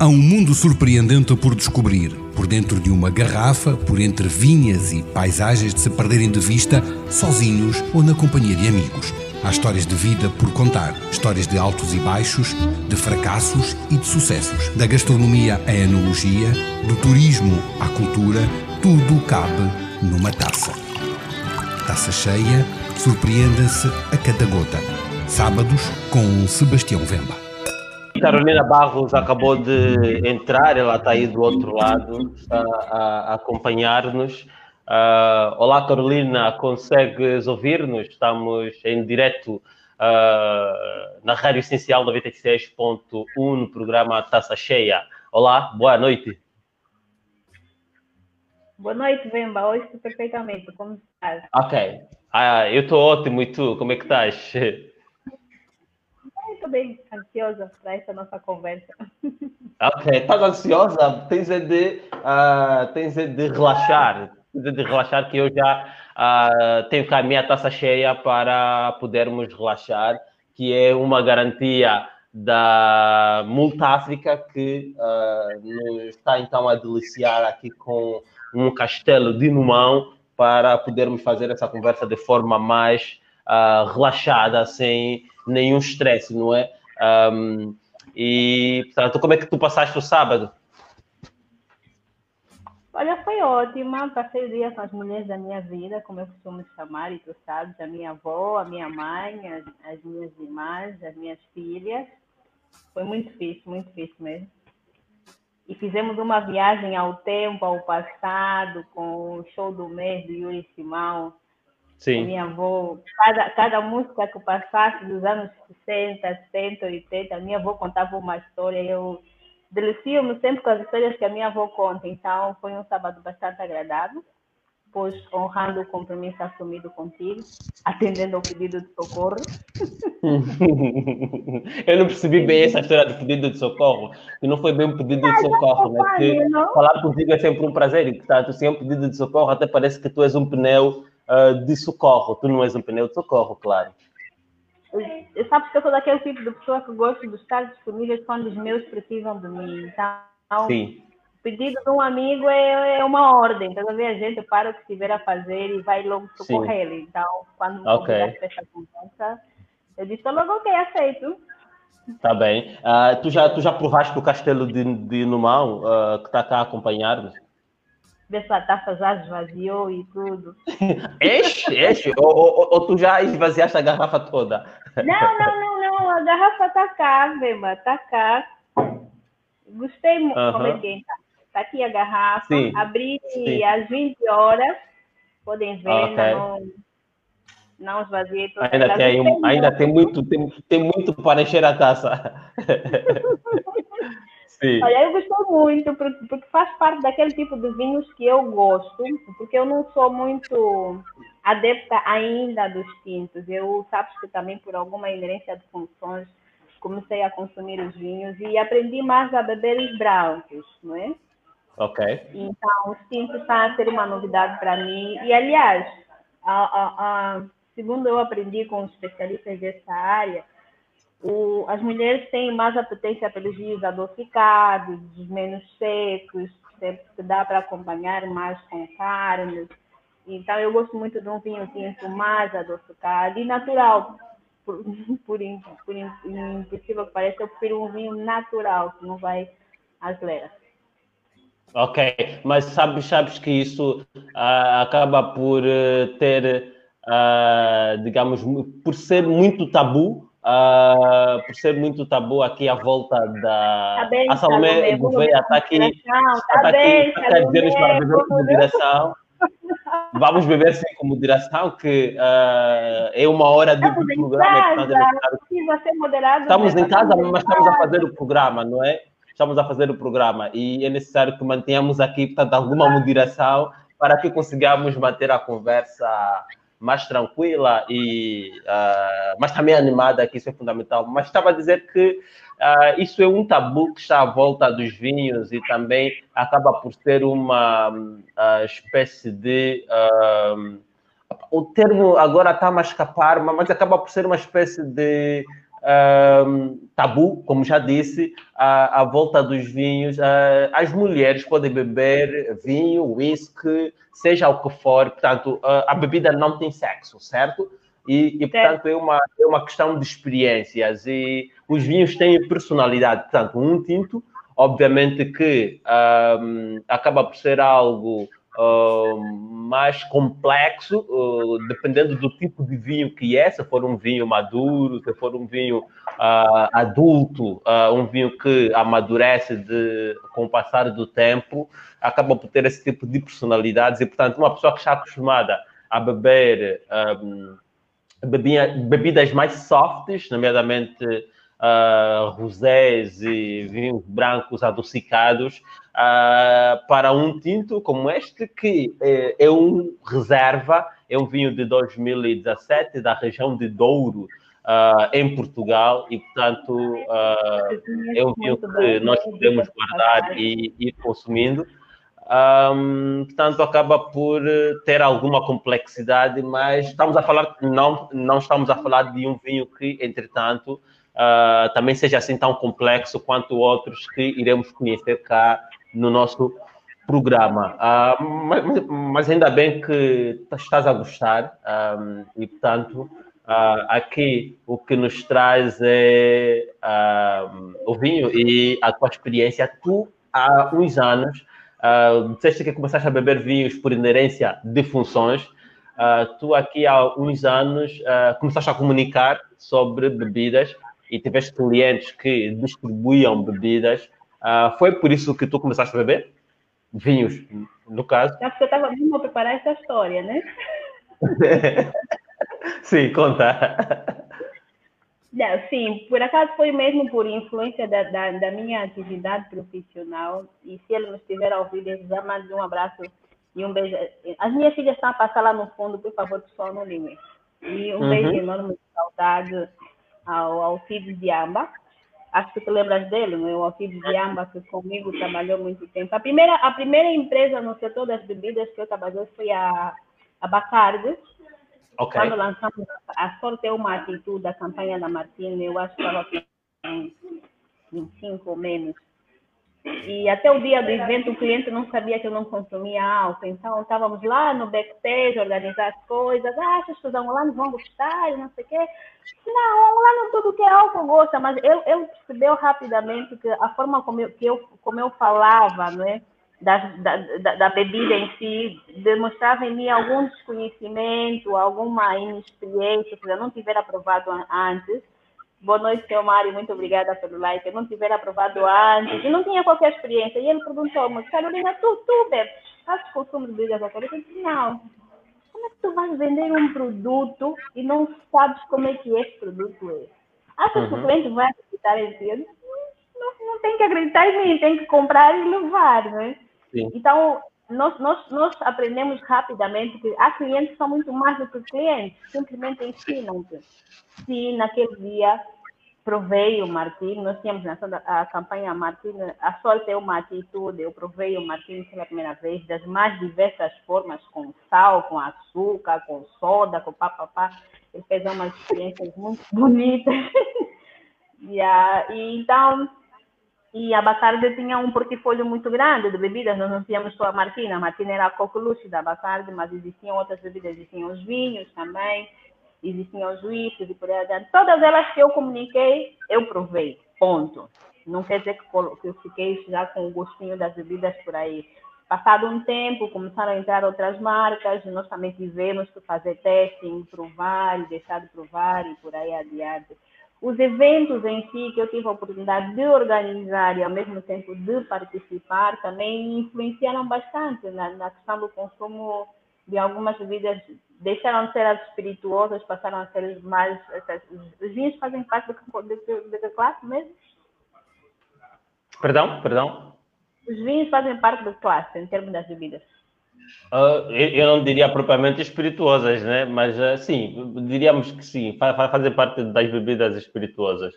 Há um mundo surpreendente por descobrir, por dentro de uma garrafa, por entre vinhas e paisagens de se perderem de vista, sozinhos ou na companhia de amigos. Há histórias de vida por contar, histórias de altos e baixos, de fracassos e de sucessos. Da gastronomia à enologia, do turismo à cultura, tudo cabe numa taça. Taça cheia, surpreenda-se a cada gota. Sábados com Sebastião Vemba. Carolina Barros acabou de entrar, ela está aí do outro lado a, a acompanhar-nos. Uh, olá, Carolina, consegues ouvir-nos? Estamos em direto uh, na Rádio Essencial 96.1 no programa Taça Cheia. Olá, boa noite. Boa noite, Vemba. Ouço perfeitamente. Como estás? Ok. Ah, eu estou ótimo. E tu, como é que estás? Bem ansiosa para essa nossa conversa. Ok, estás ansiosa? Tens de, uh, tens de relaxar. Tens de relaxar que eu já uh, tenho cá a minha taça cheia para podermos relaxar, que é uma garantia da Multáfrica que uh, nos está então a deliciar aqui com um castelo de Numão para podermos fazer essa conversa de forma mais uh, relaxada, sem nenhum estresse, não é? Um, e, portanto, como é que tu passaste o sábado? Olha, foi ótima. Passei o dia com as mulheres da minha vida, como eu costumo chamar, e tu sabes, a minha avó, a minha mãe, as, as minhas irmãs, as minhas filhas. Foi muito difícil, muito difícil mesmo. E fizemos uma viagem ao tempo, ao passado, com o show do mês do Yuri Simão, Sim. minha avó, cada, cada música que eu passasse dos anos 60, 70, 80, a minha avó contava uma história. Eu delicio-me sempre com as histórias que a minha avó conta. Então, foi um sábado bastante agradável, pois honrando o compromisso assumido contigo, atendendo ao pedido de socorro. eu não percebi bem essa história do pedido de socorro, que não foi bem um pedido de socorro, né? Porque falar contigo é sempre um prazer e, portanto, se é um pedido de socorro, até parece que tu és um pneu uh, de socorro. Tu não és um pneu de socorro, claro. Eu, sabes que eu sou daquele tipo de pessoa que gosto de estar disponível quando os meus precisam de mim. Então, Sim. o pedido de um amigo é, é uma ordem. Então, a gente para o que estiver a fazer e vai logo socorrer ele. Então, quando okay. essa conversa, eu disse logo, ok, aceito. Tá bem. Uh, tu, já, tu já provaste o castelo de, de Numão, uh, que está cá a acompanhar-nos? Ver se a taça já esvaziou e tudo. Enche, enche. ou, ou, ou, tu já esvaziaste a garrafa toda? Não, não, não, não. A garrafa está cá, Beba, está cá. Gostei muito. Uhum. Como é que está? Tá aqui a garrafa. Sim. Abri Sim. às 20 horas. Podem ver, okay. não, não esvaziei toda ainda tem, ainda tem muito, tem, tem muito para encher a taça. Sim. Olha, eu gostei muito, porque faz parte daquele tipo de vinhos que eu gosto, porque eu não sou muito adepta ainda dos tintos. Eu, sabes que também por alguma inerência de funções, comecei a consumir os vinhos e aprendi mais a beber os brancos, não é? Ok. Então, os tintos estão a ser uma novidade para mim. E, aliás, a, a, a, segundo eu aprendi com especialistas dessa área, o, as mulheres têm mais apetência pelos vinhos adocicados, menos secos, que dá para acompanhar mais com carne. Então, eu gosto muito de um vinho tinto mais adocicado e natural. Por, por, por impossível que pareça, eu prefiro um vinho natural, que não vai às leras. Ok, mas sabes, sabes que isso uh, acaba por uh, ter, uh, digamos, por ser muito tabu, Uh, por ser muito tabu aqui à volta da. Tá bem, a Salomé Gouveia está aqui. Está tá aqui, está a dizer-nos para beber com moderação. Vamos beber sim com moderação, que uh, é uma hora de estamos programa. Casa, sim, você moderado, estamos né? em casa, mas estamos a fazer o programa, não é? Estamos a fazer o programa e é necessário que mantenhamos aqui, portanto, alguma moderação para que consigamos manter a conversa mais tranquila e uh, mas também animada, que isso é fundamental. Mas estava a dizer que uh, isso é um tabu que está à volta dos vinhos e também acaba por ser uma uh, espécie de o termo agora está a escapar, mas acaba por ser uma espécie de tabu, como já disse, à, volta dos vinhos. Uh, as mulheres podem beber vinho, whisky, seja o que for. Portanto, a bebida não tem sexo, certo? E, e portanto, é uma, é uma questão de experiências. E os vinhos têm personalidade. Portanto, um tinto, obviamente que um, acaba por ser algo uh, mais complexo, uh, dependendo do tipo de vinho que é, se for um vinho maduro, se for um vinho uh, adulto, um vinho que amadurece de, com o passar do tempo, acaba por ter esse tipo de personalidades. E, portanto, uma pessoa que está acostumada a beber... Um, bebidas mais softs, nomeadamente uh, rosés e vinhos brancos adocicados, uh, para um tinto como este, que é, é, um reserva, é um vinho de 2017 da região de Douro, uh, em Portugal, e portanto é um vinho que nós podemos guardar e ir consumindo. Um, portanto, acaba por eh, ter alguma complexidade, mas estamos a falar, não, não estamos a falar de um vinho que, entretanto, uh, também seja assim tão complexo quanto outros que iremos conhecer cá no nosso programa. Uh, mas, mas, ainda bem que estás a gostar e, portanto, uh, aqui o que nos traz é o vinho e a tua experiência. Tu, há uns anos, Uh, disseste que começaste a beber vinhos por inerência de funções. Tu aqui há uns anos começaste a comunicar sobre bebidas e tiveste clientes que distribuíam bebidas. Uh, foi por isso que tu começaste a beber? Vinhos, no caso? Acho que eu estava mesmo a preparar essa história, né? Sim, conta. Sim, por acaso foi mesmo por influência da, da, da, minha atividade profissional. E se ele me estiver a ouvir, já mando um abraço e um beijo. As minhas filhas estão a passar lá no fundo, por favor, pessoal, não liguem. E um uhum. beijo enorme de saudade ao Alcides Diamba. Acho que tu lembras dele? O Alcides Diamba, que comigo trabalhou muito tempo. A primeira, a primeira empresa no setor das bebidas que eu trabalhei foi a, a Bacardi Okay. Quando lançamos a sorte é uma atitude da campanha da Martina, eu acho que estava com 25 ou menos. E até o dia do evento o cliente não sabia que eu não consumia álcool. Então estávamos lá no backstage, organizar as coisas. Ah, lá não vão gostar, não sei o quê. Não, lá não tudo que é álcool gosta, mas ele, ele percebeu rapidamente que a forma como eu, que eu, como eu falava, não é? da, da, da, bebida em si, demonstrava em mim algum desconhecimento, alguma inexperiência, se eu não tiver aprovado antes. Boa noite, seu Mário, muito obrigada pelo like. Eu não tiver aprovado antes, e não tinha qualquer experiência. E ele perguntou-me, Carolina, tu, tu bebes, fazes consumo de bebidas alcoólicas? Eu disse, não. Como é que tu vais vender um produto e não sabes como é que esse produto é? Achas uhum. que o cliente vai acreditar em ti? Não, não tem que acreditar em mim, tem que comprar e levar, né? Sim. Então, nós, nós, nós aprendemos rapidamente que há clientes que são muito mais do que clientes, simplesmente ensinam-te. Se naquele dia provei o Martim, nós tínhamos lançado a campanha Martim, a sorte é uma atitude, eu provei o Martim pela primeira vez, das mais diversas formas, com sal, com açúcar, com soda, com papapá. Ele fez umas experiências muito bonitas. uh, e então, e a Bacardi tinha um portfólio muito grande de bebidas, nós não tínhamos só a Martina, a Martina era a coqueluche da Bacardi, mas existiam outras bebidas, existiam os vinhos também, existiam os whiskies e por aí adiante. Todas elas que eu comuniquei, eu provei, ponto. Não quer dizer que eu fiquei já com o gostinho das bebidas por aí. Passado um tempo, começaram a entrar outras marcas, nós também tivemos que fazer testing, provar e deixar de provar e por aí adiante. Os eventos em si que eu tive a oportunidade de organizar e ao mesmo tempo de participar também influenciaram bastante na, na questão do consumo de algumas bebidas. Deixaram de ser as espirituosas, passaram a ser mais. Os vinhos fazem parte da classe mesmo? Perdão, perdão. Os vinhos fazem parte da classe em termos das bebidas. Uh, eu não diria propriamente espirituosas, né? Mas uh, sim, diríamos que sim, vai fazer parte das bebidas espirituosas.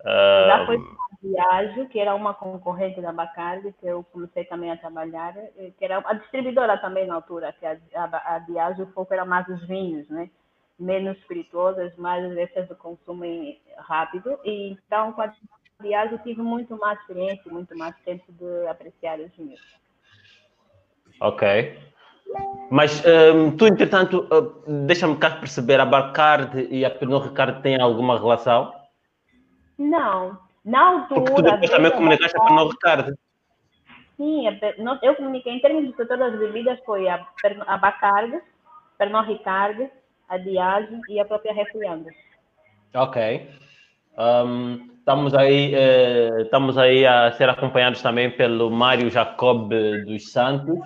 Uh... Já foi Diageo, que era uma concorrente da Bacardi, que eu comecei também a trabalhar, eh, que era a distribuidora também na altura, que a, a Diageo foco era mais os vinhos, né? menos espirituosas, mais essas de consumo rápido. E então, com a viagem, eu tive muito mais experiência, muito mais tempo de apreciar os vinhos. Ok. Mas um, tu, entretanto, uh, deixa-me cá perceber, a Barcard e a Pernod Ricard têm alguma relação? Não. Na altura... Porque tu depois também comunicaste a Pernod Ricard. Sim, eu comuniquei em termos de todas as bebidas, foi a, a Bacardi, Pernod Ricard, a Diageo e a própria Refriando. Ok. Um, estamos, aí, eh, estamos aí a ser acompanhados também pelo Mário Jacob dos Santos,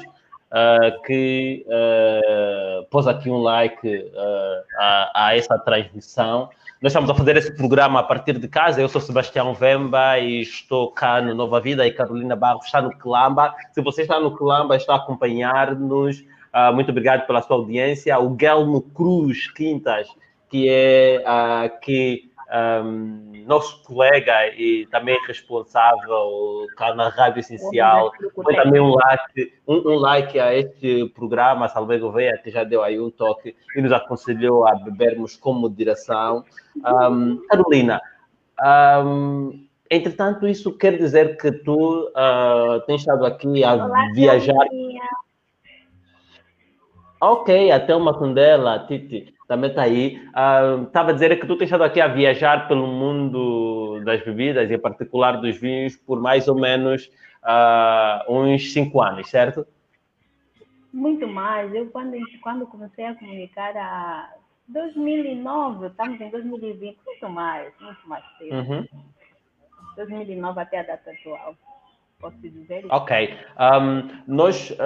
uh, que uh, pôs aqui um like uh, a, a, essa transmissão. Nós estamos a fazer esse programa a partir de casa. Eu sou Sebastião Vemba e estou cá no Nova Vida e Carolina Barros está no Quelamba. Se você está no Quelamba, está a acompanhar-nos. Uh, muito obrigado pela sua audiência. O Guilherme Cruz Quintas, que é uh, que um, nosso colega e também responsável cá na Rádio Essencial, foi também um like, um, um, like a este programa, Salve Gouveia, que já deu aí um toque e nos aconselhou a bebermos com moderação. Um, Carolina, um, entretanto, isso quer dizer que tu uh, tens estado aqui a Olá, viajar. Ok, até uma Tundela, Titi também está aí. Estava uh, a dizer que tu tens estado aqui a viajar pelo mundo das bebidas, e em particular dos vinhos, por mais ou menos uh, uns cinco anos, certo? Muito mais. Eu, quando, quando comecei a comunicar, a 2009, estamos em 2020, muito mais, muito mais tempo. Uhum. 2009 até a data atual posso dizer? Ok. Um, nós,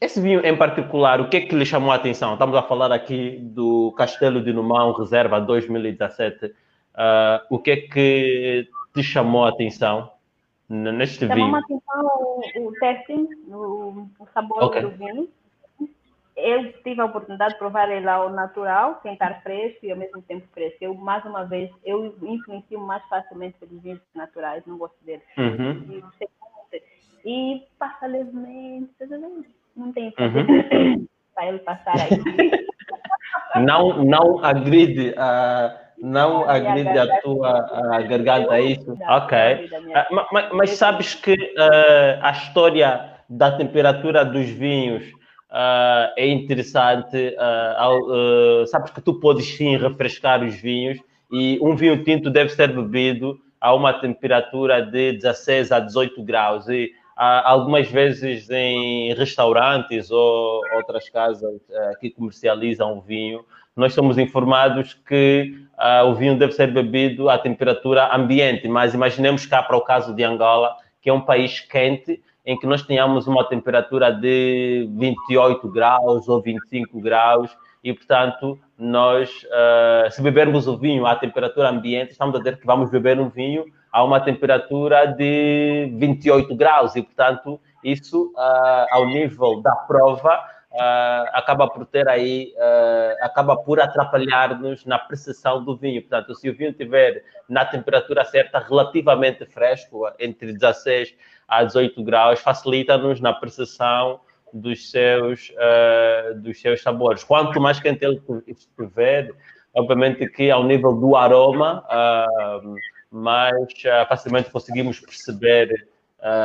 esse vinho em particular, o que é que lhe chamou a atenção? Estamos a falar aqui do Castelo de Numão, Reserva 2017. Uh, ah, o que é que te chamou a atenção neste chamou vinho? Chamou a atenção o, o testing, o, o sabor okay. do vinho eu tive a oportunidade de provar ele ao natural, tentar fresco e ao mesmo tempo fresco. Eu, mais uma vez, eu influencio mais facilmente pelos vinhos naturais, não gosto deles. Uhum. E passa levemente, não tem uhum. para ele passar aqui. Não, não agride a. Não agride a tua a garganta, é isso? Ok. Uh, mas, mas, sabes que uh, a história da temperatura dos vinhos uh, é interessante. Uh, sabes que tu podes sim refrescar os vinhos e um vinho tinto deve ser bebido a uma temperatura de 16 a 18 graus. E algumas vezes em restaurantes ou outras casas que comercializam vinho, nós somos informados que uh, o vinho deve ser bebido à temperatura ambiente, mas imaginemos cá para o caso de Angola, que é um país quente, em que nós tenhamos uma temperatura de 28 graus ou 25 graus e, portanto, nós, uh, se bebermos o vinho à temperatura ambiente, estamos a dizer que vamos beber um vinho a uma temperatura de 28 graus e, portanto, isso, uh, ao nível da prova, uh, acaba por ter aí, acaba por atrapalhar-nos na percepção do vinho. Portanto, se o vinho estiver na temperatura certa, relativamente fresco, entre 16 a 18 graus facilita-nos na percepção dos seus, uh, dos seus sabores. Quanto mais quente ele estiver, obviamente que ao nível do aroma, uh, mais uh, facilmente conseguimos perceber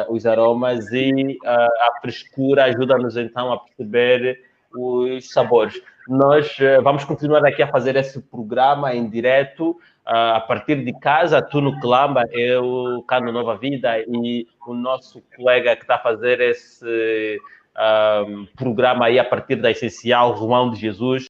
os aromas e a frescura ajuda-nos então a perceber os sabores. Nós vamos continuar aqui a fazer esse programa em direto a partir de casa, tu no Clama, eu cá no Nova Vida e o nosso colega que está a fazer esse um, programa aí a partir da Essencial, João de Jesus.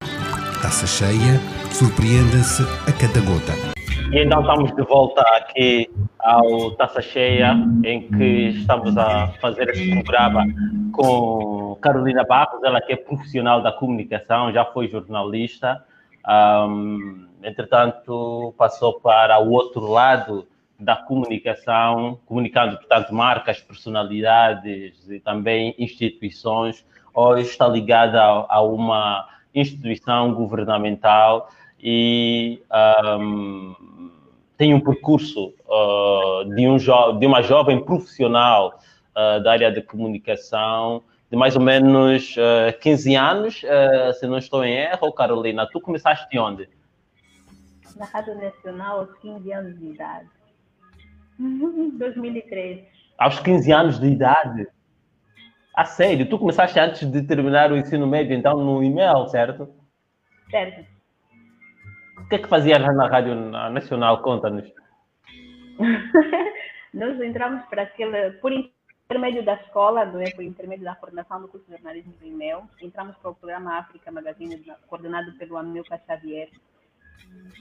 Taça cheia, surpreenda-se a cada gota. E então estamos de volta aqui ao Taça Cheia, em que estamos a fazer esse programa com Carolina Barros, ela que é profissional da comunicação, já foi jornalista. Um, entretanto, passou para o outro lado da comunicação, comunicando, portanto, marcas, personalidades e também instituições. Hoje está ligada a, a uma instituição governamental e um, tem um percurso uh, de, um de uma jovem profissional uh, da área de comunicação, de mais ou menos uh, 15 anos, uh, se não estou em erro. Carolina, tu começaste onde? Na Rádio Nacional aos 15 anos de idade. 2013. Aos 15 anos de idade? A sério? Tu começaste antes de terminar o ensino médio, então, no e-mail, certo? Certo. O que é que fazias na Rádio Nacional? Conta-nos. Nós entramos para aquele, por intermédio da escola, não é? por intermédio da coordenação do curso de jornalismo do IMEL, entramos para o programa África Magazine, coordenado pelo Amilcar Xavier.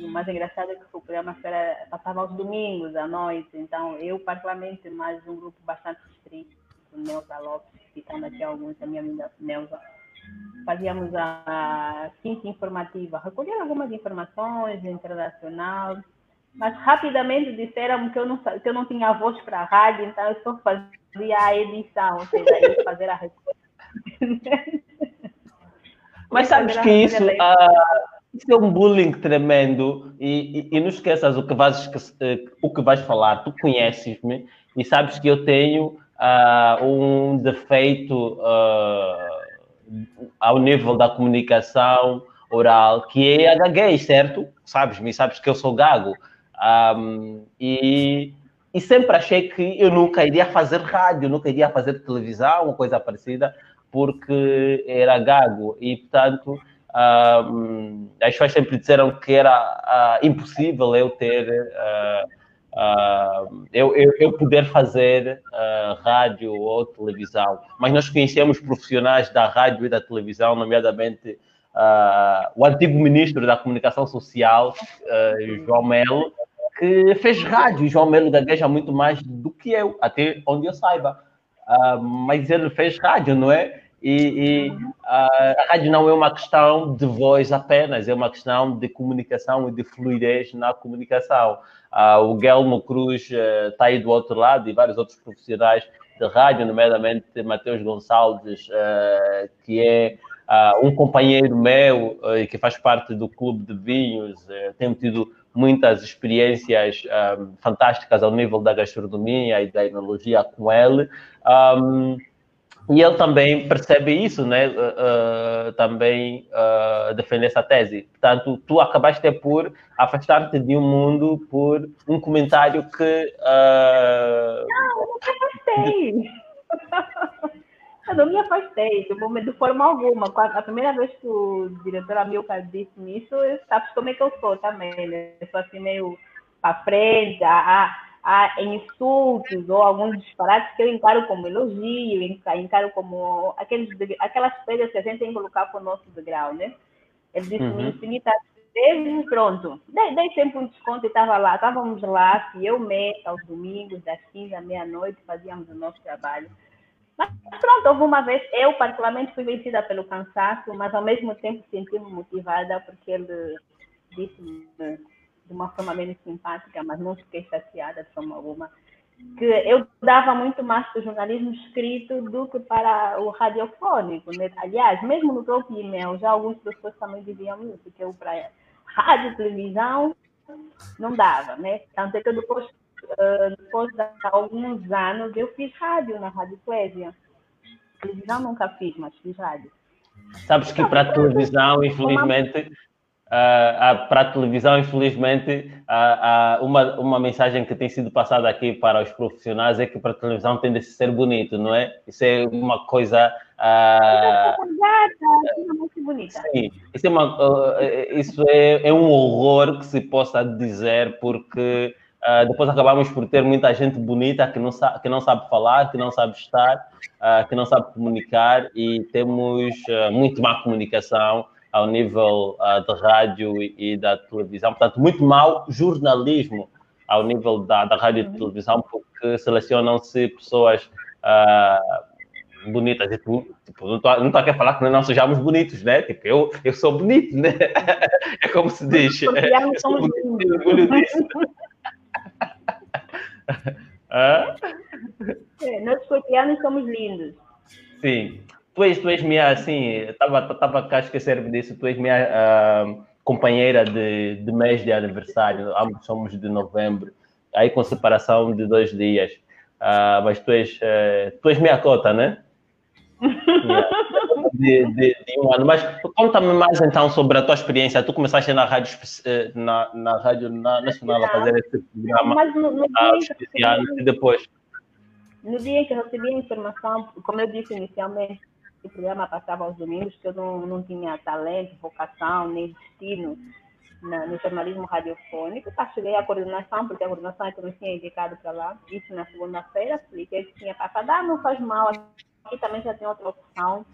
O mais engraçado é que o programa era, passava aos domingos à noite, então eu, particularmente, mais um grupo bastante restrito, Neuza Lopes, citando aqui alguns, a minha amiga Neuza, fazíamos a ciência informativa, recolher algumas informações internacional, mas rapidamente disseram que eu não, que eu não tinha voz para a rádio, então eu só fazia a edição, ou seja, fazer a Mas sabes que isso, uh, isso é um bullying tremendo e, e, e não esqueças o que, vais, o que vais falar. Tu conheces-me e sabes que eu tenho uh, um defeito uh, ao nível da comunicação oral, que é a gaguez, certo? Sabes-me, sabes que eu sou gago. Um, e, e, sempre achei que eu nunca iria fazer rádio, nunca iria fazer televisão, ou coisa parecida, porque era gago. E, portanto, um, as pessoas sempre disseram que era uh, impossível eu ter. Uh, Uh, eu, eu, eu, poder fazer uh, rádio ou televisão, mas nós conhecemos profissionais da rádio e da televisão, nomeadamente uh, o antigo ministro da Comunicação Social, João Melo, que fez rádio. João Melo gagueja muito mais do que eu, até onde eu saiba. Mas ele fez rádio, não é? E, e uh, a rádio não é uma questão de voz apenas, é uma questão de comunicação e de fluidez na comunicação. Uh, o Guilherme Cruz está aí do outro lado e vários outros profissionais de rádio, nomeadamente Mateus Gonçalves, que é um companheiro meu e que faz parte do Clube de Vinhos, tem tido muitas experiências fantásticas ao nível da gastronomia e da enologia com ele. E ele também percebe isso, né? Uh, uh, também uh, defende essa tese. Portanto, tu acabaste por afastar-te de um mundo por um comentário que. Não, eu não afastei. Eu não me afastei, tipo, de forma alguma. A primeira vez que o diretor Amilcar disse isso, sabes como é que eu sou também, né? Eu sou assim meio para frente, há, há insultos ou alguns disparates que eu encaro como elogio, encaro como aqueles, aquelas coisas que a gente tem que colocar para o nosso degrau, né? Ele disse, uhum. infinitas vezes, pronto. Dei, dei sempre um desconto e estava lá, estávamos lá, se eu me aos domingos, das 15 à meia-noite, fazíamos o nosso trabalho. Mas pronto, houve uma vez, eu particularmente fui vencida pelo cansaço, mas ao mesmo tempo senti-me motivada porque ele disse de uma forma menos simpática, mas não fiquei chateada de forma alguma, que eu dava muito mais para o jornalismo escrito do que para o radiofônico. Né? Aliás, mesmo no próprio e-mail, já alguns professores também diziam isso, que eu para rádio e televisão não dava, né? Tanto é que depois depois de alguns anos, eu fiz rádio na Rádio Clésia. Televisão nunca fiz, mas fiz rádio. Sabes que para a televisão, infelizmente, uh, para a televisão, infelizmente, uh, uma, uma mensagem que tem sido passada aqui para os profissionais é que para a televisão tem de ser bonito, não é? Isso é uma coisa. Uh. Sim, isso, é, uma, isso é, é um horror que se possa dizer, porque depois acabamos por ter muita gente bonita que não, sabe, que não sabe falar, que não sabe estar, que não sabe comunicar e temos muito má comunicação ao nível da rádio e, e, da televisão. Portanto, muito mau jornalismo ao nível da, da rádio e uhum. televisão, porque selecionam-se pessoas bonitas. E tu, tipo, não estou aqui a falar que nós sejamos bonitos, né? Tipo, eu, eu sou bonito, né? É como se diz. Eu sou bonito, orgulho disso. é, nós somos lindos. Sim. Tu és, tu és minha, assim, estava tava a esquecer disso, tu és minha uh, companheira de, de mês de aniversário, ambos somos de novembro, aí com separação de dois dias. Uh, mas tu és, uh, tu és minha cota, né? de, de, de, um ano. Mas conta-me mais então sobre a tua experiência. Tu começaste na rádio, eh, na, na rádio nacional a fazer esse programa Mas no, no ah, dia e depois. No dia em que eu recebi a informação, como eu disse inicialmente, o programa passava aos domingos, que eu não, não tinha talento, vocação, nem destino na, no jornalismo radiofônico. Cheguei à coordenação, porque a coordenação é que me tinha indicado para lá. Isso na segunda-feira, expliquei que tinha passado. Ah, não faz mal, aqui também já tem outra opção.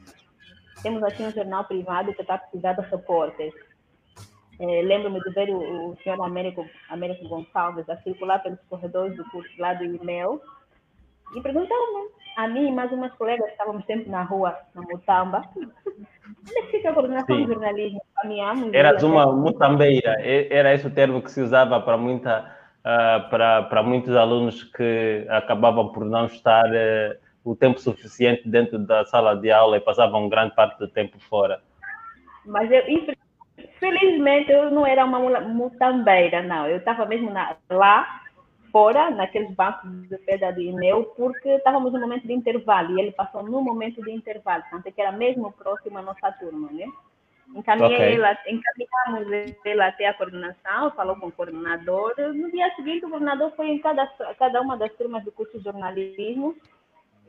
Temos aqui um jornal privado que está precisando de repórteres. É, Lembro-me de ver o, o senhor Américo, Américo Gonçalves a circular pelos corredores do curso lá do e-mail e perguntaram a mim e mais umas colegas estávamos sempre na rua, na Mutamba, onde fica a coordenação Sim. de jornalismo? Caminhamos. Eras uma mutambeira, era esse o termo que se usava para muita uh, para, para muitos alunos que acabavam por não estar uh, o tempo suficiente dentro da sala de aula e passavam grande parte do tempo fora. Mas eu, felizmente eu não era uma mutambeira, não. Eu estava mesmo na, lá fora, naqueles bancos de pedra do e-mail, porque estávamos no momento de intervalo e ele passou no momento de intervalo, portanto, que era mesmo próximo à nossa turma, né? Encaminhei okay. ela, encaminhamos ele até a coordenação, falou com o coordenador. No dia seguinte, o coordenador foi em cada, cada uma das turmas do curso de jornalismo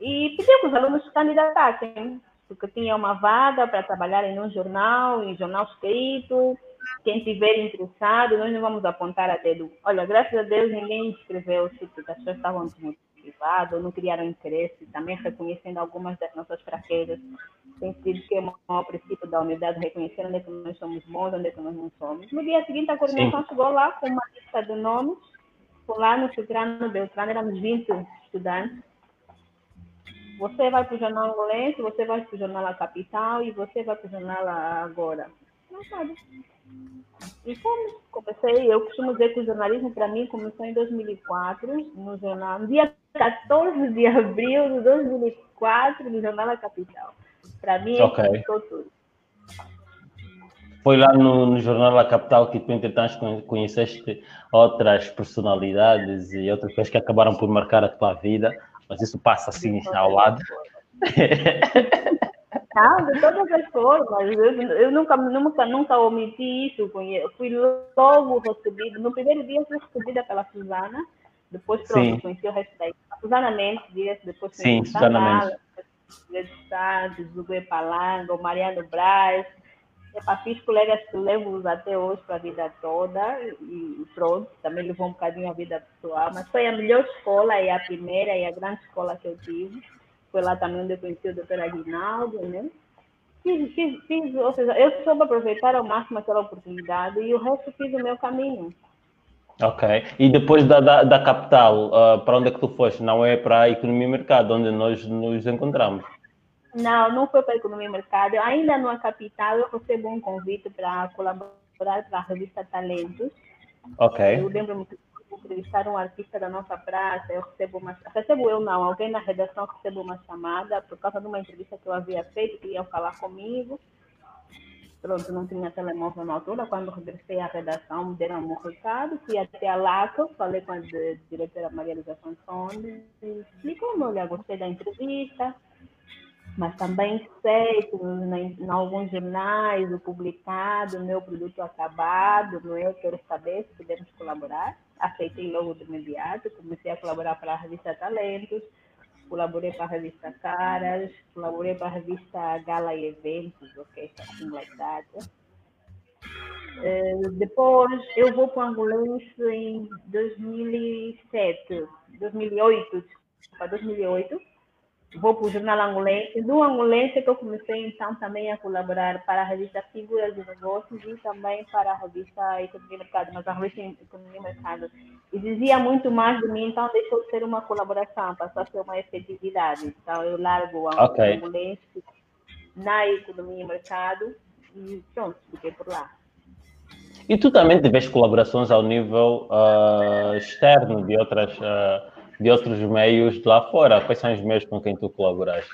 e pediu que os alunos se candidatassem, porque tinha uma vaga para trabalhar em um jornal, em jornal escrito, quem estiver interessado, nós não vamos apontar a dedo. Olha, graças a Deus ninguém escreveu-se porque as pessoas estavam desmotivadas, não criaram interesse, também reconhecendo algumas das nossas fraquezas. Tem sido que é o maior princípio da humildade, reconhecer onde é que nós somos bons, onde é que nós não somos. No dia seguinte, a coordenação Sim. chegou lá com uma lista de nomes, fulano, ciclano, beltrano, éramos 20 estudantes. Você vai para o jornal angolense, você vai para o jornal A Capital e você vai para o jornal Agora. Não sabe. E como comecei, eu costumo dizer que o jornalismo para mim começou em 2004, no jornal, no dia 14 de abril de 2004, no jornal A Capital. Para mim, okay. começou tudo. Foi lá no, no, Jornal A Capital que tu, entretanto, conheceste outras personalidades e outras coisas que acabaram por marcar a tua vida, mas isso passa assim ao lado. Não, de todas as formas. Eu, eu nunca, nunca, nunca omiti isso. Eu fui logo recebida. No primeiro dia, fui recebida pela Suzana. Depois, pronto, Sim. conheci o resto da A Suzana Mendes, depois Sim, Suzana Mendes. Santos, Zugue Palango, Mariano Braz. Epa, fiz colegas que levo até hoje para a vida toda e pronto, também levou um bocadinho a vida pessoal, mas foi a melhor escola e a primeira e a grande escola que eu tive foi lá também onde eu conheci o doutor Aguinaldo, né? Fiz, fiz, fiz, ou seja, eu soube aproveitar ao máximo aquela oportunidade e o resto fiz o meu caminho. Ok. E depois da, da, da capital, uh, para onde é que tu foste? Não é para a economia e mercado, onde nós nos encontramos? Não, não foi para a economia e mercado. Ainda na capital, eu recebo um convite para colaborar para a revista Talentos. Ok. Eu lembro-me que entrevistar um artista da nossa praça, eu recebo uma recebo eu não, alguém na redação recebe uma chamada por causa de uma entrevista que eu havia feito, queriam falar comigo. Pronto, não tinha telemóvel na altura, quando regressei à redação, me deram um recado, fui até a LACO, falei com a diretora Maria Luísa Fonsones, explicou-me, olha, gostei da entrevista, mas também sei que em, alguns jornais o publicado, o meu produto acabado, não é? Eu quero saber se podemos colaborar aceitei logo de imediato, comecei a colaborar para a revista Talentos, colaborei para a revista Caras, colaborei para a revista Gala e Eventos, ok, something like that. Uh, depois eu vou para o Angolense em 2007, 2008, desculpa, 2008 vou para o jornal angolense. Do angolense que eu comecei então também a colaborar para a revista Figuras de Negócios e também para a revista Economia e Mercado, mas a revista Economia e Mercado exigia muito mais de mim, então deixou de ser uma colaboração, passou a ser uma efetividade. Então eu largo o okay. angolense na Economia e Mercado e pronto, fiquei por lá. E tu também tiveste colaborações ao nível uh, externo de outras uh, de outros meios de lá fora? Quais são os meios com quem tu colaboras?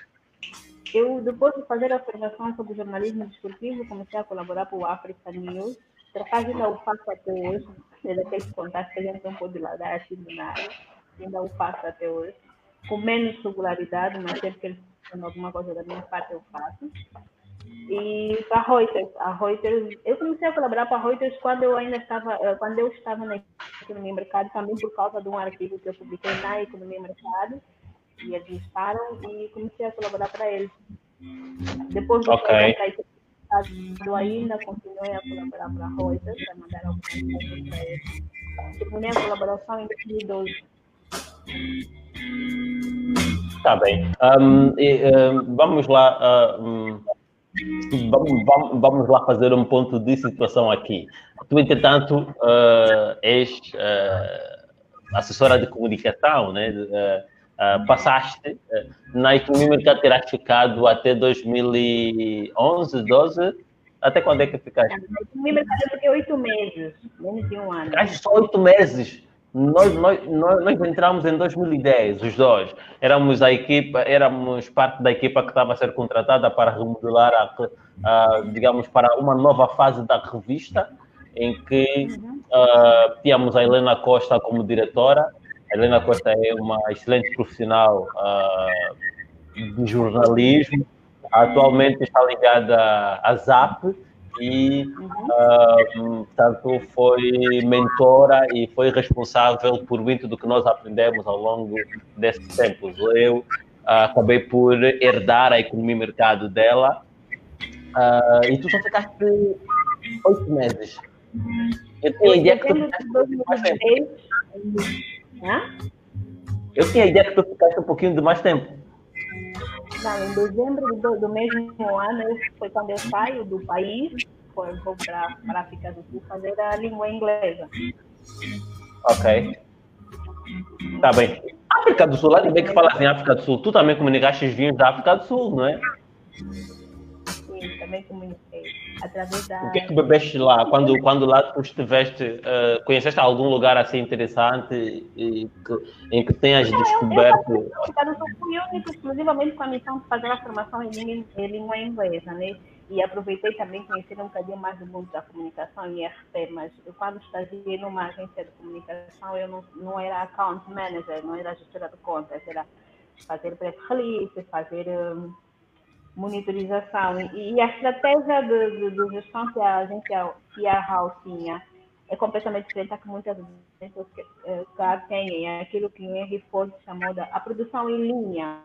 Eu, depois de fazer a formação sobre jornalismo desportivo, comecei a colaborar com o Africa News. Por acaso ainda o faço até hoje, é daqueles contatos que a gente não pode lá dar assim do nada. Ainda o faço até hoje. Com menos regularidade, mas sempre que eles alguma coisa da minha parte eu faço. E para a Reuters, a Reuters, eu comecei a colaborar para a Reuters quando eu ainda estava, eh, quando eu estava na economia mercado, também por causa de um artigo que eu publiquei na economia mercado, e eles listaram e comecei a colaborar para eles. Depois do okay. eu ainda continuei a colaborar para a Reuters, para mandar algumas coisas para eles. Terminei a colaboração em 2012. Tá bem. Um, e, um, vamos lá. Um, vamos, vamos, vamos, lá fazer um ponto de situação aqui. Tu, entretanto, uh, és uh, assessora de comunicação, né? Uh, passaste na economia mercado terás ficado até 2011, 12? Até quando é que ficaste? Na economia fiquei oito meses, menos de um ano. Ficaste só oito meses? Nós, nós, nós, nós, entramos em 2010, os dois. Éramos a equipa, éramos parte da equipa que estava a ser contratada para remodelar, a, a, digamos, para uma nova fase da revista, em que uh, tínhamos a Helena Costa como diretora. A Helena Costa é uma excelente profissional uh, de jornalismo. Atualmente está ligada à ZAP e, uhum. uh, portanto, foi mentora e foi responsável por muito do que nós aprendemos ao longo desses tempos. Eu uh, acabei por herdar a economia e mercado dela uh, e tu só ficaste oito meses. Eu tinha a ideia que tu ficaste mais tempo. Eu tinha a ideia que tu ficaste um pouquinho de mais tempo. Não, em dezembro do, do mesmo ano foi quando eu saio do país, foi, vou para a África do Sul fazer a língua inglesa. Ok. Tá bem. África do Sul, lá ninguém que fala assim África do Sul. Tu também comunicaste os vinhos da África do Sul, não é? Sim, também comuniquei. Através da... O que é que bebeste lá? Quando, quando lá tu estiveste, uh, conheceste algum lugar assim interessante e que, em que tenhas não, descoberto? Eu, eu, eu fui exclusivamente com a missão de fazer a formação em língua, em língua inglesa, né? E aproveitei também conhecer um bocadinho mais do mundo da comunicação em RT, mas eu, quando estagiei numa agência de comunicação, eu não, não era account manager, não era gestora de contas, era fazer press release, fazer... Um, monitorização. E, a estratégia de, de, de, gestão que a agência PR House tinha é completamente diferente da que muitas agências cá têm. É aquilo que o Henry Ford chamou de a produção em linha.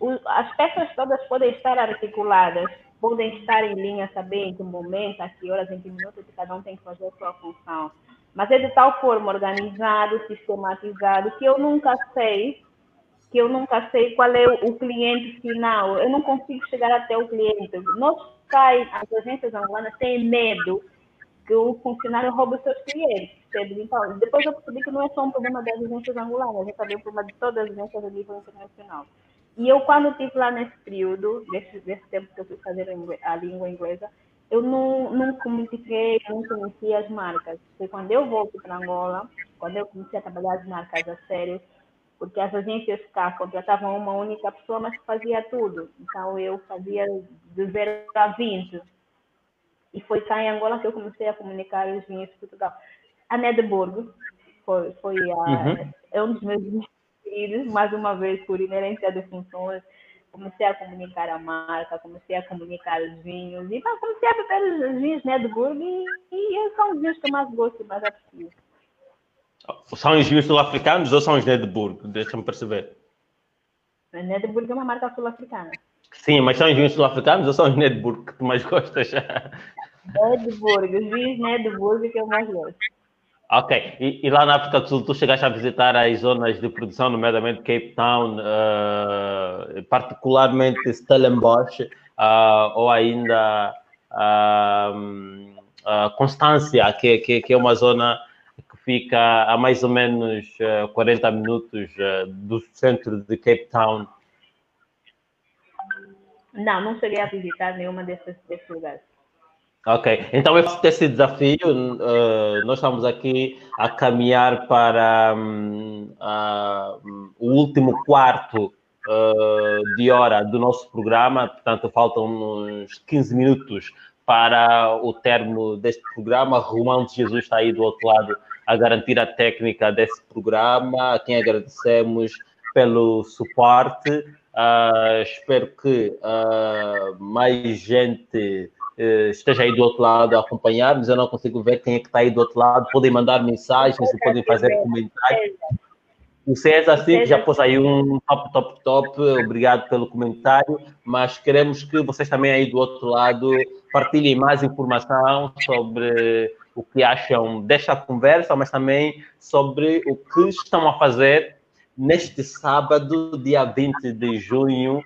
O, as peças todas podem estar articuladas, podem estar em linha, saber em que momento, a que horas, em que minutos, cada um tem que fazer a sua função. Mas é de tal forma organizado, sistematizado, que eu nunca sei que eu nunca sei qual é o cliente final, eu não consigo chegar até o cliente. Nós, as agências angolanas têm medo que o funcionário roube os seus clientes, Então, depois eu percebi que não é só um problema das agências angolanas, é também um problema de todas as agências a nível internacional. E eu, quando estive lá nesse período, desse tempo que eu fui fazer a língua inglesa, eu não, não comuniquei, não conhecia as marcas. Foi quando eu volto para Angola, quando eu comecei a trabalhar as marcas a sério, porque as agências cá contratavam uma única pessoa, mas fazia tudo. Então eu fazia de 0 a 20. E foi cá em Angola que eu comecei a comunicar os vinhos de Portugal. A Nedburg foi, foi a, uhum. é um dos meus preferidos, mais uma vez, por inerência de funções. Comecei a comunicar a marca, comecei a comunicar os vinhos, e comecei a beber os vinhos Nedburg, e, e são os vinhos que eu mais gosto e mais aprecio. São os vinhos sul-africanos ou são os Nedburg? Deixa-me perceber. A Nedburg é uma marca sul-africana. Sim, mas são os vinhos sul-africanos ou são os Nedburg que tu mais gostas? Nedburg, os vinhos Nedburg que eu mais gosto. Ok, e, e, lá na África do Sul tu chegaste a visitar as zonas de produção, nomeadamente Cape Town, uh, particularmente Stellenbosch, uh, ou ainda uh, Constância, que, que, que é uma zona fica a mais ou menos uh, eh, 40 minutos uh, do centro de Cape Town. Não, não cheguei a visitar nenhuma desses, desses lugares. Ok, então esse desafio, uh, nós estamos aqui a caminhar para um, uh, o último quarto uh, de hora do nosso programa, portanto faltam uns 15 minutos para o término deste programa. Romão de Jesus está aí do outro lado a garantir a técnica desse programa, a quem agradecemos pelo suporte. Uh, espero que uh, mais gente uh, esteja aí do outro lado a acompanhar, mas eu não consigo ver quem é que está aí do outro lado. Podem mandar mensagens e podem fazer comentários. O César, sim, já pôs aí um top, top, top. Obrigado pelo comentário. Mas queremos que vocês também aí do outro lado partilhem mais informação sobre o que acham desta conversa, mas também sobre o que estão a fazer neste sábado, dia 20 de junho,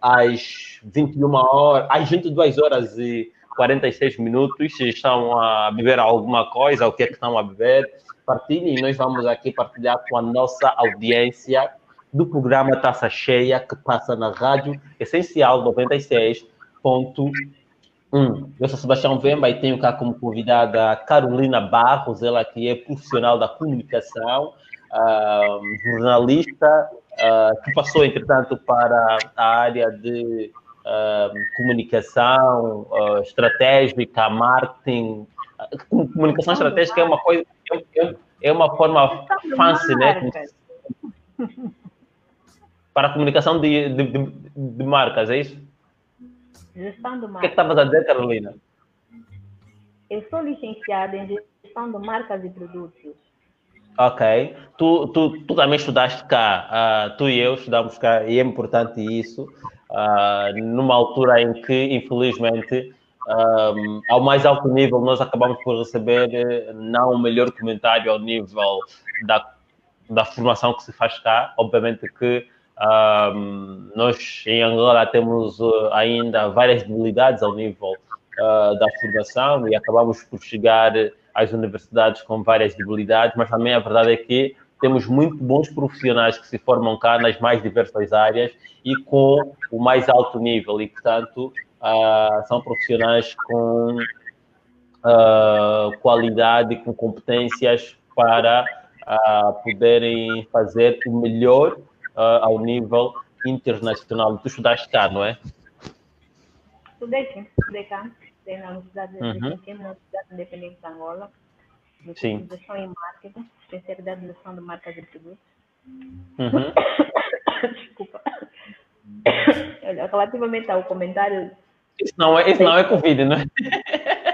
às 21 horas, às 22 horas e 46 minutos. Se estão a beber alguma coisa, o que é que estão a beber, partilhem. Nós vamos aqui partilhar com a nossa audiência do programa Taça Cheia, que passa na Rádio Essencial 96.1. Eu sou Sebastião Vemba e tenho cá como convidada a Carolina Barros, ela que é profissional da comunicação, jornalista, uh, que passou, entretanto, para a área de comunicação estratégica, marketing. comunicação estratégica é uma coisa, é, é uma forma fancy, né? Para a comunicação de, de, de, de marcas, é isso? Gestão de marcas. O que, é que estavas a dizer, Carolina? Eu sou licenciada em gestão de marcas e produtos. Ok. Tu, tu, tu também estudaste cá, uh, tu e eu estudamos cá, e é importante isso, uh, numa altura em que, infelizmente, um, ao mais alto nível, nós acabamos por receber eh, não o melhor comentário ao nível da, da formação que se faz cá. Obviamente que um, nós em Angola temos uh, ainda várias debilidades ao nível uh, da formação e acabamos por chegar às universidades com várias debilidades, mas também a verdade é que temos muito bons profissionais que se formam cá nas mais diversas áreas e com o mais alto nível e, portanto, uh, são profissionais com uh, qualidade, com competências para uh, poderem fazer o melhor ao nível internacional. Tu estudaste cá, não é? Estudei sim, estudei cá, estudei na Universidade de uhum. na Universidade Independente de Angola, Sim. de e marketing, especialidade de gestão de marcas e produtos. Uhum. Desculpa. Relativamente ao comentário isso não é, isso não é Covid, não é?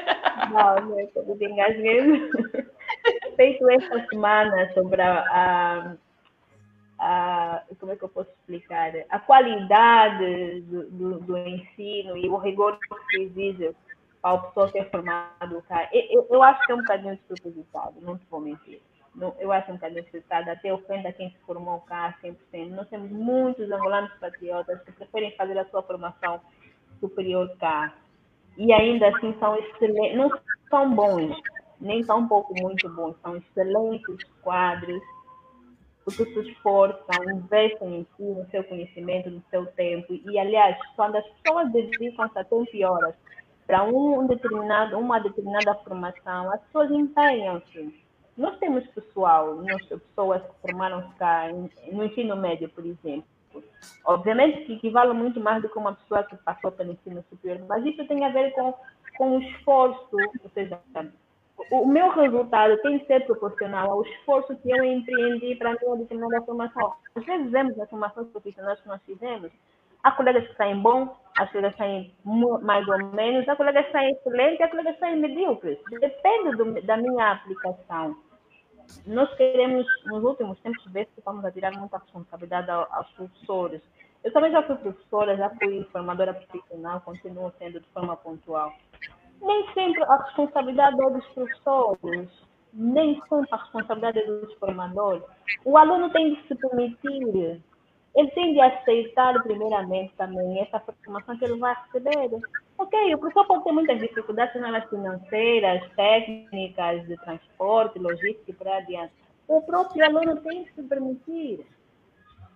Não, não é Covid, engasguei. Feito esta semana sobre a, a, a, Como é que eu posso explicar? A qualidade do, do, do ensino e o rigor que exige para a pessoa ser formada cá. Eu, eu, acho que é um bocadinho despropositado, não te vou mentir. Eu acho um bocadinho despropositado, até ofende a quem se formou cá 100%. Nós temos muitos angolanos patriotas que preferem fazer a sua formação superior cá. E ainda assim são excelentes, não são bons, nem um pouco muito bons, são excelentes quadros, porque se esforçam, investem em si, no seu conhecimento, no seu tempo. E, aliás, quando as pessoas dedicam-se a tempo e horas para um determinado, uma determinada formação, as pessoas empenham-se. Nós temos pessoal, nós, pessoas que formaram-se cá no ensino médio, por exemplo, Obviamente que equivale muito mais do que uma pessoa que passou pelo ensino superior, mas isso tem a ver com, com o esforço, ou seja, o meu resultado tem que ser proporcional ao esforço que eu empreendi para uma determinada formação. Às vezes vemos nas formações profissionais que nós fizemos, há colegas que saem bons, há colegas que saem mais ou menos, há colegas que saem excelentes, há colegas que saem medíocres. Depende do, da minha aplicação nós queremos, nos últimos tempos, ver se estamos a tirar muita responsabilidade aos professores. Eu também já fui professora, já fui formadora profissional, continuo sendo de forma pontual. Nem sempre a responsabilidade é dos professores, nem sempre a responsabilidade é dos formadores. O aluno tem de se permitir ele tem de aceitar primeiramente também essa formação que ele vai receber. Ok, o professor pode ter muitas dificuldades nas financeiras, técnicas, de transporte, logística e por adiante. O próprio aluno tem que se permitir.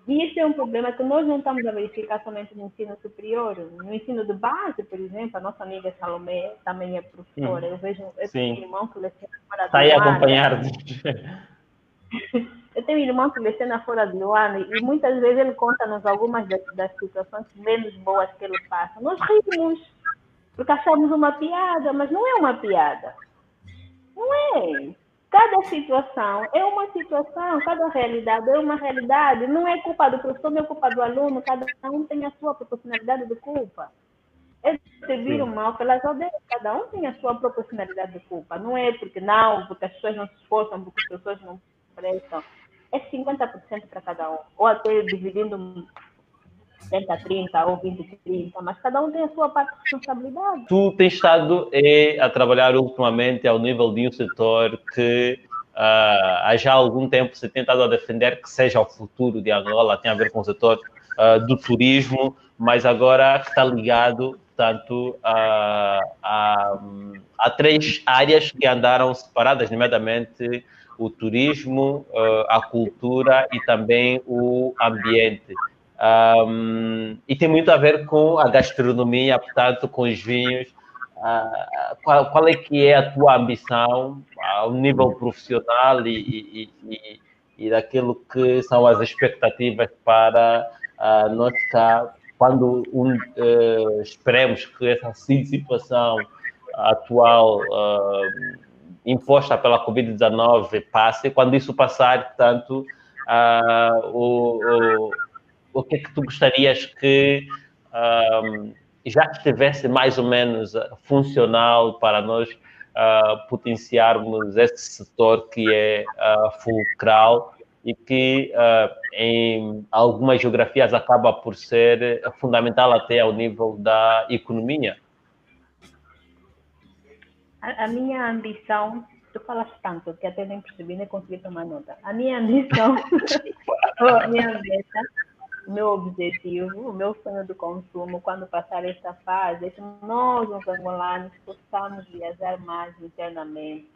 E isso é um problema que nós não estamos a verificar somente no ensino superior. No ensino de base, por exemplo, a nossa amiga Salomé também é professora. Hum. Eu vejo eu tenho um irmão que leciona fora Está aí acompanhar. Eu tenho um irmão que leciona fora do ano e muitas vezes ele conta-nos algumas das, das, situações menos boas que ele passa. Nós rimos, porque achamos uma piada, mas não é uma piada. Não é. Cada situação é uma situação, cada realidade é uma realidade. Não é culpa do professor, não é culpa do aluno, cada um tem a sua proporcionalidade de culpa. É servir o mal pelas aldeias, cada um tem a sua proporcionalidade de culpa. Não é porque não, porque as pessoas não se esforçam, porque as pessoas não prestam. É 50% para cada um. Ou até dividindo 70, 30 ou 20, 30, mas cada um tem a sua parte de responsabilidade. Tu tens estado é, a trabalhar ultimamente ao nível de um setor que uh, há já algum tempo se tem tentado a defender que seja o futuro de Angola, tem a ver com o setor uh, do turismo, mas agora está ligado, portanto, a, a, a três áreas que andaram separadas, nomeadamente o turismo, uh, a cultura e também o ambiente. Um, e tem muito a ver com a gastronomia, portanto, com os vinhos. Uh, qual, qual, é que é a tua ambição ao nível profissional e, e, e, e daquilo que são as expectativas para uh, nós cá, quando um, uh, esperemos que essa situação atual imposta pela Covid-19 passe, quando isso passar, portanto, o, o o que é que tu gostarias que um, já estivesse mais ou menos funcional para nós uh, potenciarmos esse setor que é uh, fulcral e que uh, em algumas geografias acaba por ser fundamental até ao nível da economia? A, a minha ambição, tu falas tanto que até nem percebi, nem consegui tomar nota. A minha ambição, a minha ambição meu objetivo, o meu sonho do consumo, quando passar esta fase, é que nós, os angolanos, possamos viajar mais internamente,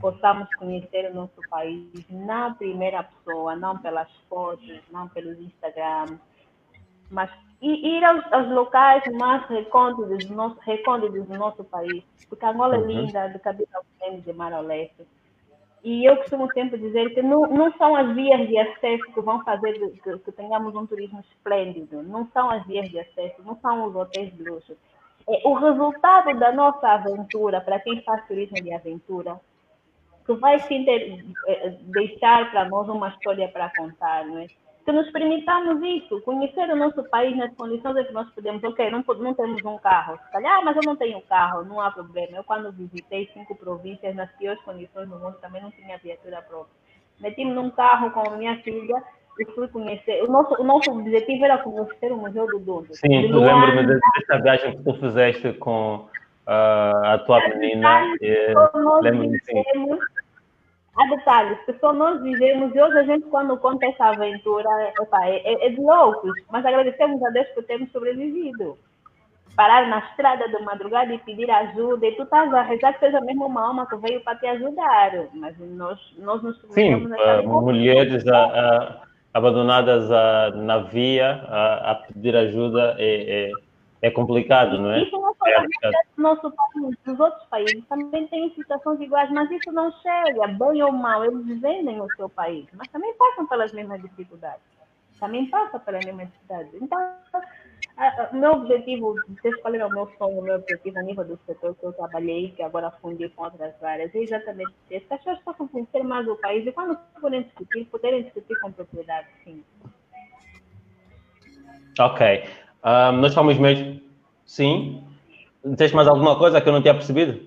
possamos conhecer o nosso país na primeira pessoa, não pelas fotos, não pelos Instagrams, mas ir aos, aos locais mais recônditos do nosso, recônditos do nosso país, porque Angola é uhum. linda, de cabeça ao de mar ao leste e eu costumo sempre dizer que não, não são as vias de acesso que vão fazer que, que, tenhamos um turismo esplêndido, não são as vias de acesso, não são os hotéis de luxo. É o resultado da nossa aventura, para quem faz turismo de aventura, que vai é, deixar para nós uma história para contar, não é? Que nos permitamos isso, conhecer o nosso país nas condições em que nós podemos, ok, não, não temos um carro, se calhar, mas eu não tenho carro, não há problema. Eu, quando visitei cinco províncias, nas piores condições do mundo, também não tinha viatura própria. Meti-me num carro com a minha filha e fui conhecer. O nosso, o nosso objetivo era conhecer o Museu do Dondo. Sim, eu lembro-me dessa viagem que tu fizeste com uh, a tua menina. Lembro-me, sim Há detalhes que só nós vivemos e hoje a gente, quando conta essa aventura, é, é, é de loucos, mas agradecemos a Deus por termos sobrevivido. Parar na estrada de madrugada e pedir ajuda, e tu estás a rezar que seja mesmo uma alma que veio para te ajudar, mas nós, nós nos Sim, uh, mulheres a, a, abandonadas a, na via a, pedir ajuda é, é é complicado, não é? Isso só é, nosso país, nos outros países também tem situações iguais, mas isso não chega, bem ou mal, eles vendem o seu país, mas também passam pelas mesmas dificuldades, também passam pelas mesmas dificuldades. Então, o meu objetivo, vocês qual era o meu sonho, o meu objetivo a nível do setor que eu trabalhei, que agora fundi com outras áreas, é exatamente esse, que as pessoas possam conhecer mais o país e quando forem discutir, poderem discutir com propriedade, sim. Ok. Um, nós estamos mesmo. Sim. Tens mais alguma coisa que eu não tinha percebido?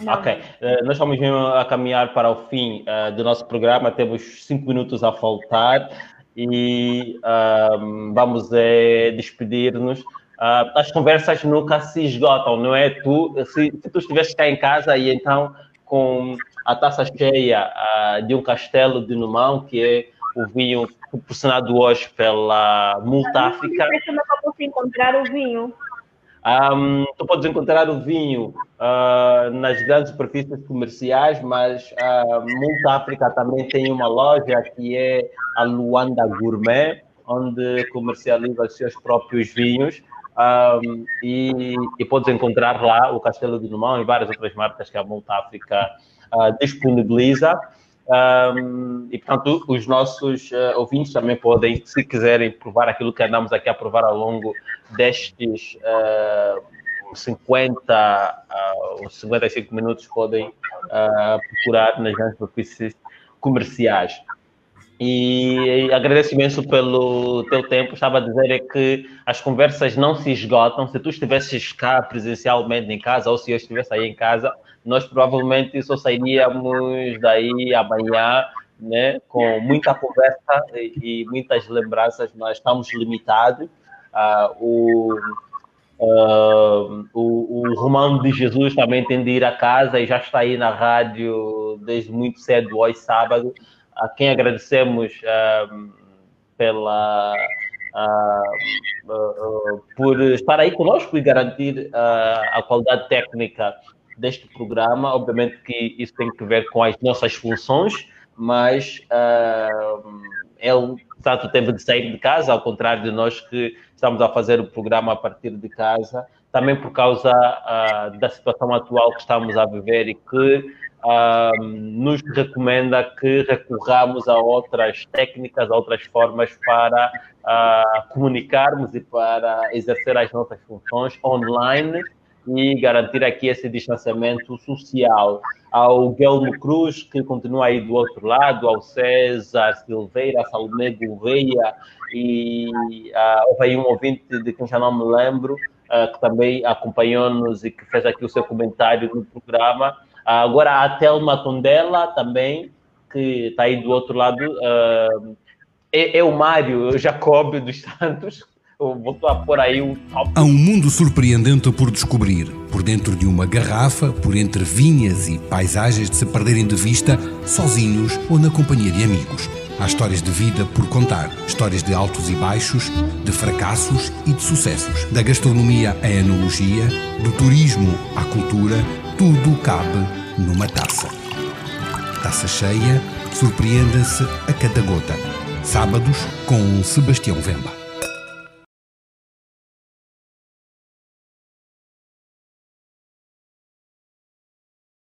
Não. Ok. Uh, nós estamos mesmo a caminhar para o fim uh, do nosso programa. Temos cinco minutos a faltar e um, vamos é, despedir-nos. Uh, as conversas nunca se esgotam, não é? Tu, se, se tu estivesse cá em casa e então com a taça cheia de um castelo de Numão, que é o vinho proporcionado hoje pela Multáfrica. Como é posso encontrar o vinho? Um, tu podes encontrar o vinho uh, nas grandes superfícies comerciais, mas a uh, Multáfrica também tem uma loja que é a Luanda Gourmet, onde comercializa os seus próprios vinhos. Um, e, e, podes encontrar lá o Castelo de Numão e várias outras marcas que a Multáfrica uh, disponibiliza. Um, e, portanto, os nossos uh, ouvintes também podem, se quiserem provar aquilo que andamos aqui a provar ao longo destes uh, 50 ou 55 minutos podem procurar nas grandes superfícies comerciais. E agradeço imenso pelo teu tempo. Estava a dizer é que as conversas não se esgotam. Se tu estivesses cá presencialmente em casa ou se eu estivesse aí em casa, nós provavelmente só sairíamos daí amanhã né, com muita conversa e, e muitas lembranças. Nós estamos limitados. Uh, o, uh, o, o Romano de Jesus também tem de ir a casa e já está aí na rádio desde muito cedo, hoje sábado a quem agradecemos uh, pela uh, por estar aí conosco e garantir a qualidade técnica deste programa. Obviamente que isso tem que ver com as nossas funções, mas ele, tanto teve de sair de casa, ao contrário de nós que estamos a fazer o programa a partir de casa, também por causa da situação atual que estamos a viver e que uh, nos recomenda que recorramos a outras técnicas, a outras formas para uh, comunicarmos e para exercer as nossas funções online e garantir aqui esse distanciamento social. Ao Guilherme Cruz, que continua aí do outro lado, ao César Silveira, Salomé Gouveia, e uh, houve aí um ouvinte de quem já não me lembro, uh, que também acompanhou-nos e que fez aqui o seu comentário no programa. Agora a Thelma Tondela também, que está aí do outro lado, uh, é, é, o Mário Jacob dos Santos. Aí um top. Há um mundo surpreendente por descobrir, por dentro de uma garrafa, por entre vinhas e paisagens de se perderem de vista, sozinhos ou na companhia de amigos. Há histórias de vida por contar, histórias de altos e baixos, de fracassos e de sucessos, da gastronomia à enologia, do turismo à cultura tudo cabe numa taça. Taça cheia, surpreenda-se a cada gota. Sábados com Sebastião Vemba.